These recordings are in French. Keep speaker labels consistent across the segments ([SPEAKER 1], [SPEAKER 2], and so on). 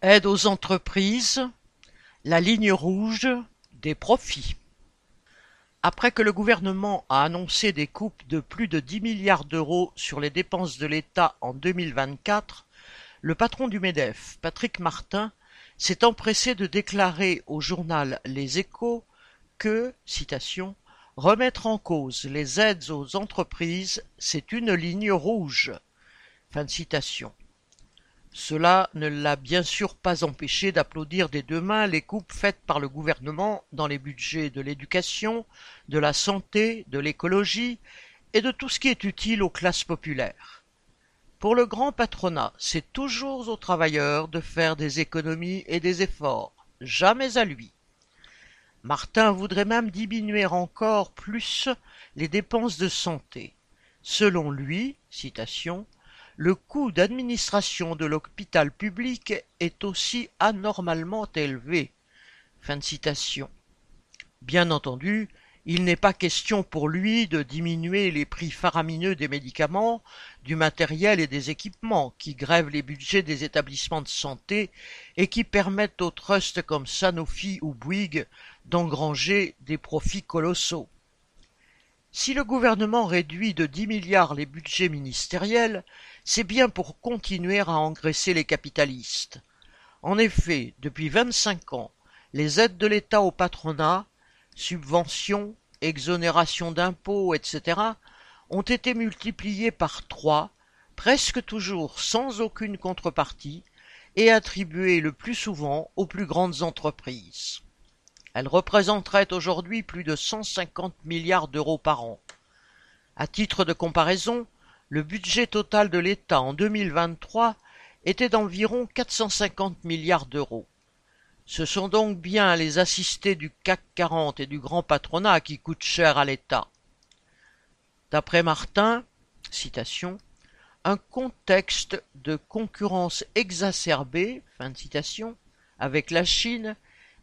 [SPEAKER 1] Aide aux entreprises, la ligne rouge des profits. Après que le gouvernement a annoncé des coupes de plus de dix milliards d'euros sur les dépenses de l'État en deux mille vingt-quatre, le patron du MEDEF, Patrick Martin, s'est empressé de déclarer au journal Les Échos que, citation, remettre en cause les aides aux entreprises, c'est une ligne rouge. Fin citation. Cela ne l'a bien sûr pas empêché d'applaudir des deux mains les coupes faites par le gouvernement dans les budgets de l'éducation, de la santé, de l'écologie et de tout ce qui est utile aux classes populaires. Pour le grand patronat, c'est toujours aux travailleurs de faire des économies et des efforts, jamais à lui. Martin voudrait même diminuer encore plus les dépenses de santé. Selon lui, citation, le coût d'administration de l'hôpital public est aussi anormalement élevé. Bien entendu, il n'est pas question pour lui de diminuer les prix faramineux des médicaments, du matériel et des équipements qui grèvent les budgets des établissements de santé et qui permettent aux trusts comme Sanofi ou Bouygues d'engranger des profits colossaux. Si le gouvernement réduit de dix milliards les budgets ministériels, c'est bien pour continuer à engraisser les capitalistes. En effet, depuis vingt-cinq ans, les aides de l'État au patronat, subventions, exonérations d'impôts, etc., ont été multipliées par trois, presque toujours sans aucune contrepartie, et attribuées le plus souvent aux plus grandes entreprises. Elles représenteraient aujourd'hui plus de cent cinquante milliards d'euros par an. À titre de comparaison, le budget total de l'État en 2023 était d'environ 450 milliards d'euros. Ce sont donc bien les assistés du CAC 40 et du grand patronat qui coûtent cher à l'État. D'après Martin, citation, un contexte de concurrence exacerbée, avec la Chine,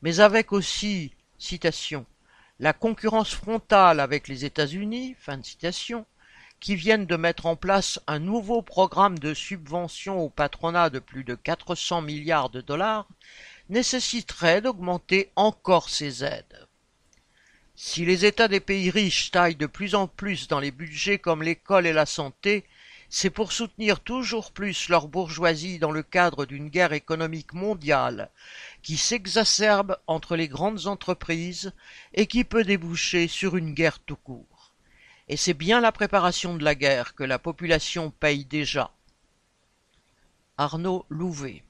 [SPEAKER 1] mais avec aussi, la concurrence frontale avec les États-Unis, qui viennent de mettre en place un nouveau programme de subvention au patronat de plus de 400 milliards de dollars, nécessiterait d'augmenter encore ces aides. Si les États des pays riches taillent de plus en plus dans les budgets comme l'école et la santé, c'est pour soutenir toujours plus leur bourgeoisie dans le cadre d'une guerre économique mondiale qui s'exacerbe entre les grandes entreprises et qui peut déboucher sur une guerre tout court. Et c'est bien la préparation de la guerre que la population paye déjà. Arnaud Louvet